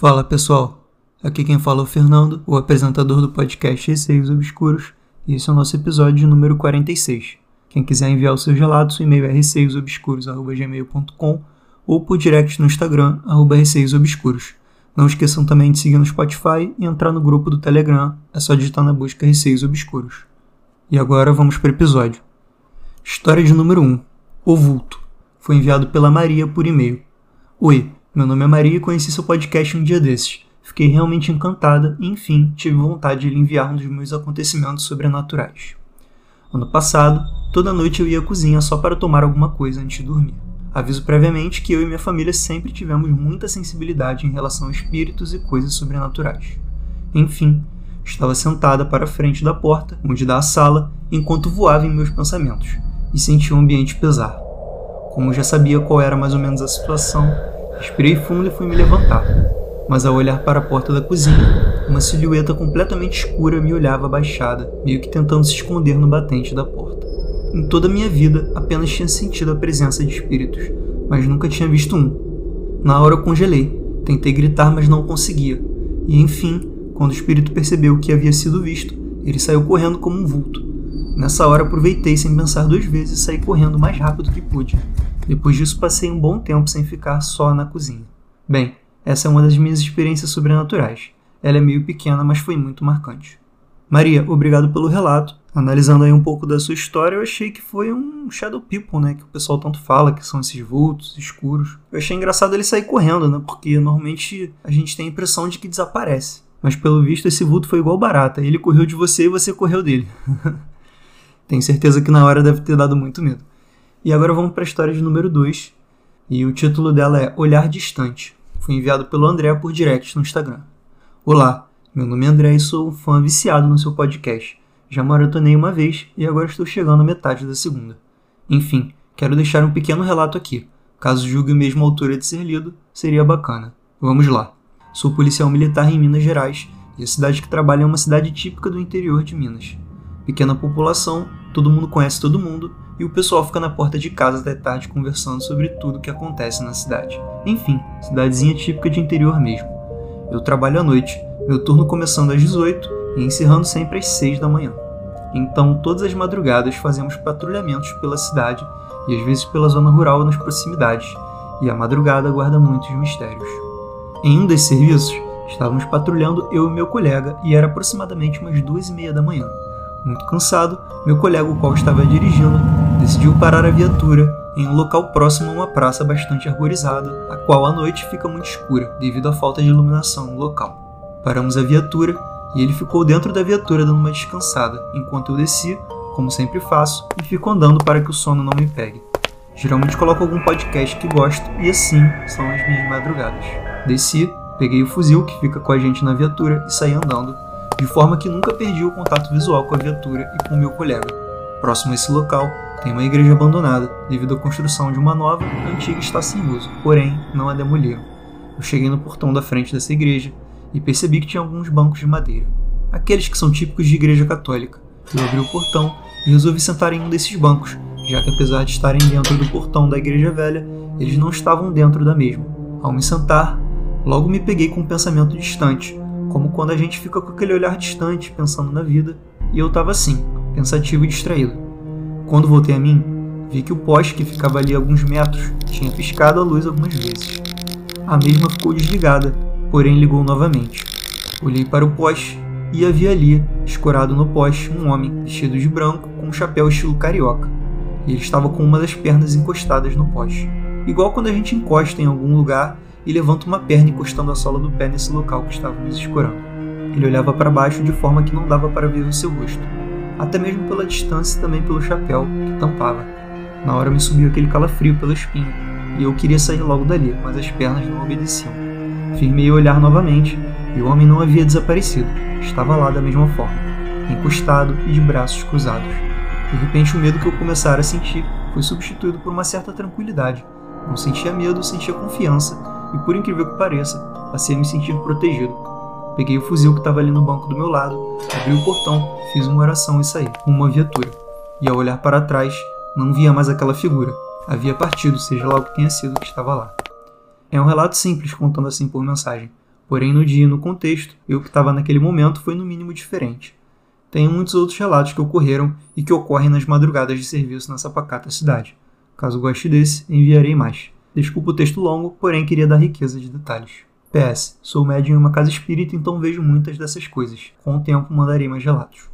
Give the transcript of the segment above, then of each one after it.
Fala pessoal, aqui quem fala é o Fernando, o apresentador do podcast Receios Obscuros, e esse é o nosso episódio número 46. Quem quiser enviar o seu relato, o e-mail é receiosobscuros.gmail.com ou por direct no Instagram, arroba receiosobscuros. Não esqueçam também de seguir no Spotify e entrar no grupo do Telegram, é só digitar na busca Receios Obscuros. E agora vamos para o episódio. História de número 1. O Vulto. Foi enviado pela Maria por e-mail. Oi, meu nome é Maria e conheci seu podcast um dia desses. Fiquei realmente encantada e, enfim, tive vontade de lhe enviar um dos meus acontecimentos sobrenaturais. Ano passado, toda noite eu ia à cozinha só para tomar alguma coisa antes de dormir. Aviso previamente que eu e minha família sempre tivemos muita sensibilidade em relação a espíritos e coisas sobrenaturais. Enfim, estava sentada para a frente da porta, onde dá a sala, enquanto voava em meus pensamentos, e senti um ambiente pesar. Como já sabia qual era mais ou menos a situação, respirei fundo e fui me levantar. Mas ao olhar para a porta da cozinha, uma silhueta completamente escura me olhava abaixada, meio que tentando se esconder no batente da porta. Em toda a minha vida, apenas tinha sentido a presença de espíritos, mas nunca tinha visto um. Na hora eu congelei, tentei gritar, mas não conseguia. E enfim, quando o espírito percebeu que havia sido visto, ele saiu correndo como um vulto. Nessa hora aproveitei sem pensar duas vezes e saí correndo o mais rápido que pude. Depois disso passei um bom tempo sem ficar só na cozinha. Bem, essa é uma das minhas experiências sobrenaturais. Ela é meio pequena, mas foi muito marcante. Maria, obrigado pelo relato. Analisando aí um pouco da sua história, eu achei que foi um Shadow People, né? Que o pessoal tanto fala, que são esses vultos escuros. Eu achei engraçado ele sair correndo, né? Porque normalmente a gente tem a impressão de que desaparece. Mas pelo visto esse vulto foi igual barata. Ele correu de você e você correu dele. Tenho certeza que na hora deve ter dado muito medo. E agora vamos para a história de número 2. E o título dela é Olhar Distante. Foi enviado pelo André por direct no Instagram. Olá, meu nome é André e sou um fã viciado no seu podcast. Já maratonei uma vez e agora estou chegando à metade da segunda. Enfim, quero deixar um pequeno relato aqui. Caso julgue mesmo a altura de ser lido, seria bacana. Vamos lá. Sou policial militar em Minas Gerais e a cidade que trabalho é uma cidade típica do interior de Minas pequena população, todo mundo conhece todo mundo e o pessoal fica na porta de casa até tarde conversando sobre tudo o que acontece na cidade. Enfim, cidadezinha típica de interior mesmo. Eu trabalho à noite, meu turno começando às 18 e encerrando sempre às 6 da manhã. Então, todas as madrugadas fazemos patrulhamentos pela cidade e às vezes pela zona rural nas proximidades, e a madrugada guarda muitos mistérios. Em um desses serviços, estávamos patrulhando eu e meu colega e era aproximadamente umas duas e meia da manhã. Muito cansado, meu colega, o qual estava dirigindo, decidiu parar a viatura em um local próximo a uma praça bastante arborizada, a qual à noite fica muito escura devido à falta de iluminação no local. Paramos a viatura e ele ficou dentro da viatura dando uma descansada, enquanto eu desci, como sempre faço, e fico andando para que o sono não me pegue. Geralmente coloco algum podcast que gosto e assim são as minhas madrugadas. Desci, peguei o fuzil que fica com a gente na viatura e saí andando de forma que nunca perdi o contato visual com a viatura e com o meu colega. Próximo a esse local, tem uma igreja abandonada, devido à construção de uma nova, antiga está sem uso, porém não a demoliram. Eu cheguei no portão da frente dessa igreja e percebi que tinha alguns bancos de madeira, aqueles que são típicos de igreja católica. Eu abri o portão e resolvi sentar em um desses bancos, já que apesar de estarem dentro do portão da igreja velha, eles não estavam dentro da mesma. Ao me sentar, logo me peguei com um pensamento distante, como quando a gente fica com aquele olhar distante, pensando na vida, e eu estava assim, pensativo e distraído. Quando voltei a mim, vi que o poste que ficava ali a alguns metros tinha piscado a luz algumas vezes. A mesma ficou desligada, porém ligou novamente. Olhei para o poste e havia ali, escorado no poste, um homem vestido de branco com um chapéu estilo carioca. Ele estava com uma das pernas encostadas no poste. Igual quando a gente encosta em algum lugar e levanta uma perna encostando a sola do pé nesse local que estávamos escorando. Ele olhava para baixo de forma que não dava para ver o seu rosto, até mesmo pela distância e também pelo chapéu que tampava. Na hora me subiu aquele calafrio pela espinha e eu queria sair logo dali, mas as pernas não obedeciam. Firmei o olhar novamente e o homem não havia desaparecido, estava lá da mesma forma, encostado e de braços cruzados. De repente, o medo que eu começara a sentir foi substituído por uma certa tranquilidade. Não sentia medo, sentia confiança e por incrível que pareça, passei a me sentir protegido. Peguei o fuzil que estava ali no banco do meu lado, abri o portão, fiz uma oração e saí, com uma viatura. E ao olhar para trás, não via mais aquela figura. Havia partido, seja lá o que tenha sido que estava lá. É um relato simples contando assim por mensagem. Porém, no dia e no contexto, eu que estava naquele momento foi no mínimo diferente. Tenho muitos outros relatos que ocorreram e que ocorrem nas madrugadas de serviço nessa pacata cidade. Caso goste desse, enviarei mais. Desculpa o texto longo, porém queria dar riqueza de detalhes. PS, sou médium em uma casa espírita, então vejo muitas dessas coisas. Com o tempo mandarei mais relatos.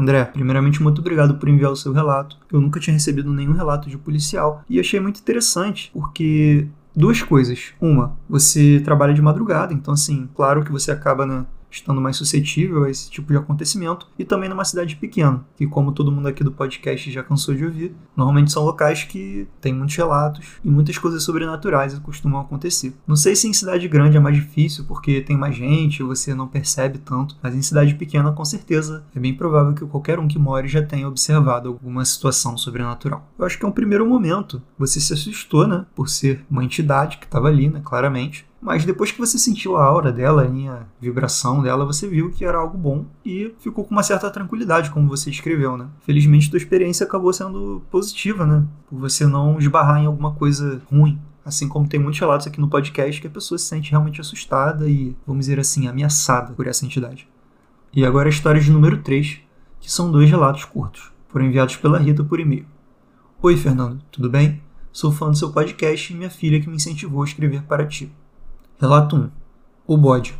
André, primeiramente muito obrigado por enviar o seu relato. Eu nunca tinha recebido nenhum relato de policial e achei muito interessante, porque duas coisas. Uma, você trabalha de madrugada, então assim, claro que você acaba né, estando mais suscetível a esse tipo de acontecimento, e também numa cidade pequena, que como todo mundo aqui do podcast já cansou de ouvir, normalmente são locais que têm muitos relatos e muitas coisas sobrenaturais costumam acontecer. Não sei se em cidade grande é mais difícil porque tem mais gente, você não percebe tanto, mas em cidade pequena com certeza é bem provável que qualquer um que more já tenha observado alguma situação sobrenatural. Eu acho que é um primeiro momento, você se assustou, né, por ser uma entidade que estava ali, né, claramente, mas depois que você sentiu a aura dela, a vibração dela, você viu que era algo bom e ficou com uma certa tranquilidade, como você escreveu, né? Felizmente, tua experiência acabou sendo positiva, né? Por você não esbarrar em alguma coisa ruim. Assim como tem muitos relatos aqui no podcast que a pessoa se sente realmente assustada e, vamos dizer assim, ameaçada por essa entidade. E agora a história de número 3, que são dois relatos curtos. Foram enviados pela Rita por e-mail. Oi, Fernando, tudo bem? Sou fã do seu podcast e minha filha que me incentivou a escrever para ti. Relato 1. O bode.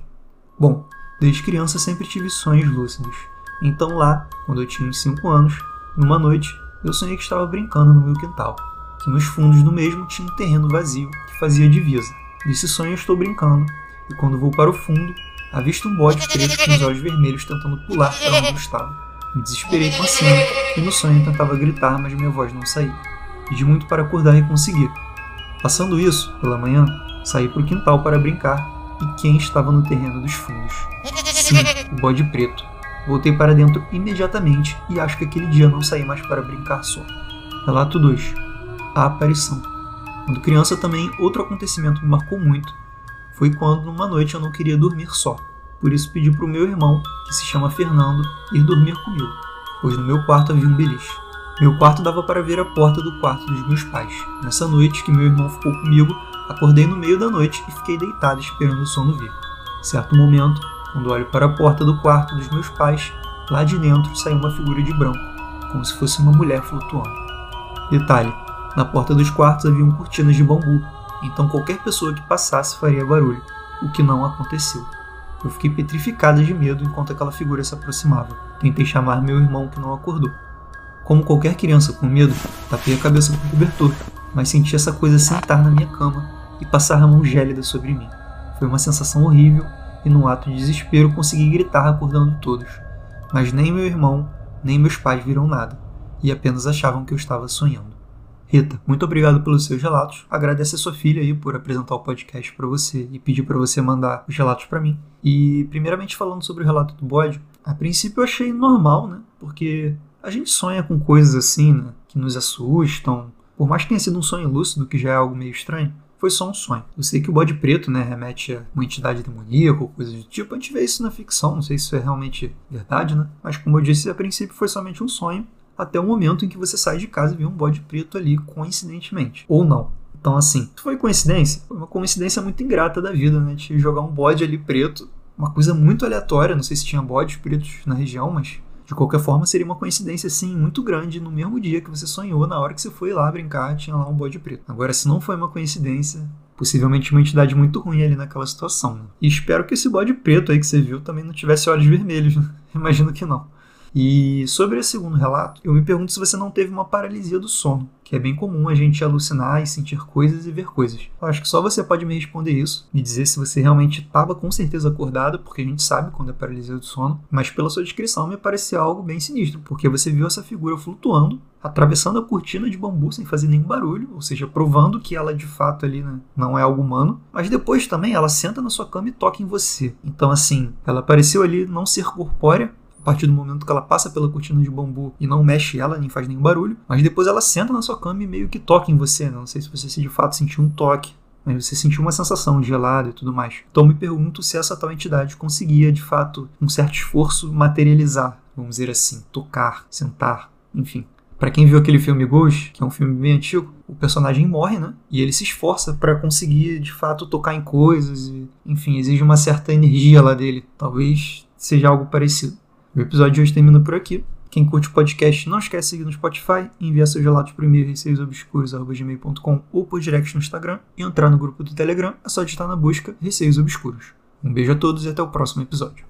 Bom, desde criança sempre tive sonhos lúcidos. Então lá, quando eu tinha uns 5 anos, numa noite, eu sonhei que estava brincando no meu quintal, que nos fundos do mesmo tinha um terreno vazio que fazia divisa. Nesse sonho eu estou brincando, e quando vou para o fundo, avisto um bode preto com os olhos vermelhos tentando pular para onde eu estava. Me desesperei com a cena, e no sonho tentava gritar, mas minha voz não saía. Pedi muito para acordar e conseguir. Passando isso, pela manhã, Saí para o quintal para brincar e quem estava no terreno dos fundos? Sim, o bode preto. Voltei para dentro imediatamente e acho que aquele dia não saí mais para brincar só. Relato 2. A aparição. Quando criança também, outro acontecimento me marcou muito. Foi quando numa noite eu não queria dormir só. Por isso pedi para o meu irmão, que se chama Fernando, ir dormir comigo, pois no meu quarto havia um beliche. Meu quarto dava para ver a porta do quarto dos meus pais. Nessa noite que meu irmão ficou comigo, Acordei no meio da noite e fiquei deitado esperando o sono vir. Certo momento, quando olho para a porta do quarto dos meus pais, lá de dentro saiu uma figura de branco, como se fosse uma mulher flutuando. Detalhe: na porta dos quartos haviam cortinas de bambu, então qualquer pessoa que passasse faria barulho, o que não aconteceu. Eu fiquei petrificada de medo enquanto aquela figura se aproximava. Tentei chamar meu irmão que não acordou. Como qualquer criança com medo, tapei a cabeça com o cobertor, mas senti essa coisa sentar na minha cama e passar a mão gélida sobre mim. Foi uma sensação horrível e, num ato de desespero, consegui gritar acordando todos. Mas nem meu irmão, nem meus pais viram nada e apenas achavam que eu estava sonhando. Rita, muito obrigado pelos seus relatos. Agradece a sua filha aí por apresentar o podcast para você e pedir para você mandar os relatos para mim. E primeiramente falando sobre o relato do bode, a princípio eu achei normal, né? Porque a gente sonha com coisas assim, né? Que nos assustam. Por mais que tenha sido um sonho lúcido, que já é algo meio estranho, foi só um sonho. Eu sei que o bode preto, né, remete a uma entidade demoníaca ou coisa do tipo. A gente vê isso na ficção, não sei se isso é realmente verdade, né? Mas como eu disse, a princípio foi somente um sonho, até o momento em que você sai de casa e vê um bode preto ali, coincidentemente. Ou não. Então, assim, foi coincidência? Foi uma coincidência muito ingrata da vida, né? De jogar um bode ali preto, uma coisa muito aleatória. Não sei se tinha bodes pretos na região, mas de qualquer forma, seria uma coincidência, sim, muito grande no mesmo dia que você sonhou, na hora que você foi lá brincar, tinha lá um bode preto. Agora, se não foi uma coincidência, possivelmente uma entidade muito ruim ali naquela situação. Né? E espero que esse bode preto aí que você viu também não tivesse olhos vermelhos. Né? Imagino que não. E sobre esse segundo relato, eu me pergunto se você não teve uma paralisia do sono, que é bem comum a gente alucinar e sentir coisas e ver coisas. Eu acho que só você pode me responder isso, me dizer se você realmente estava com certeza acordado, porque a gente sabe quando é paralisia do sono, mas pela sua descrição me parecia algo bem sinistro, porque você viu essa figura flutuando, atravessando a cortina de bambu sem fazer nenhum barulho, ou seja, provando que ela de fato ali né, não é algo humano, mas depois também ela senta na sua cama e toca em você. Então assim, ela pareceu ali não ser corpórea, a partir do momento que ela passa pela cortina de bambu e não mexe ela, nem faz nenhum barulho, mas depois ela senta na sua cama e meio que toca em você, né? Não sei se você se de fato sentiu um toque, mas você sentiu uma sensação gelada e tudo mais. Então me pergunto se essa tal entidade conseguia, de fato, um certo esforço materializar, vamos dizer assim, tocar, sentar, enfim. Para quem viu aquele filme Ghost, que é um filme bem antigo, o personagem morre, né? E ele se esforça para conseguir, de fato, tocar em coisas e, enfim, exige uma certa energia lá dele. Talvez seja algo parecido. O episódio de hoje termina por aqui. Quem curte o podcast, não esquece de seguir no Spotify, enviar seus relatos por e-mail receiosobscuros.gmail.com ou por direct no Instagram e entrar no grupo do Telegram, é só digitar na busca Receios Obscuros. Um beijo a todos e até o próximo episódio.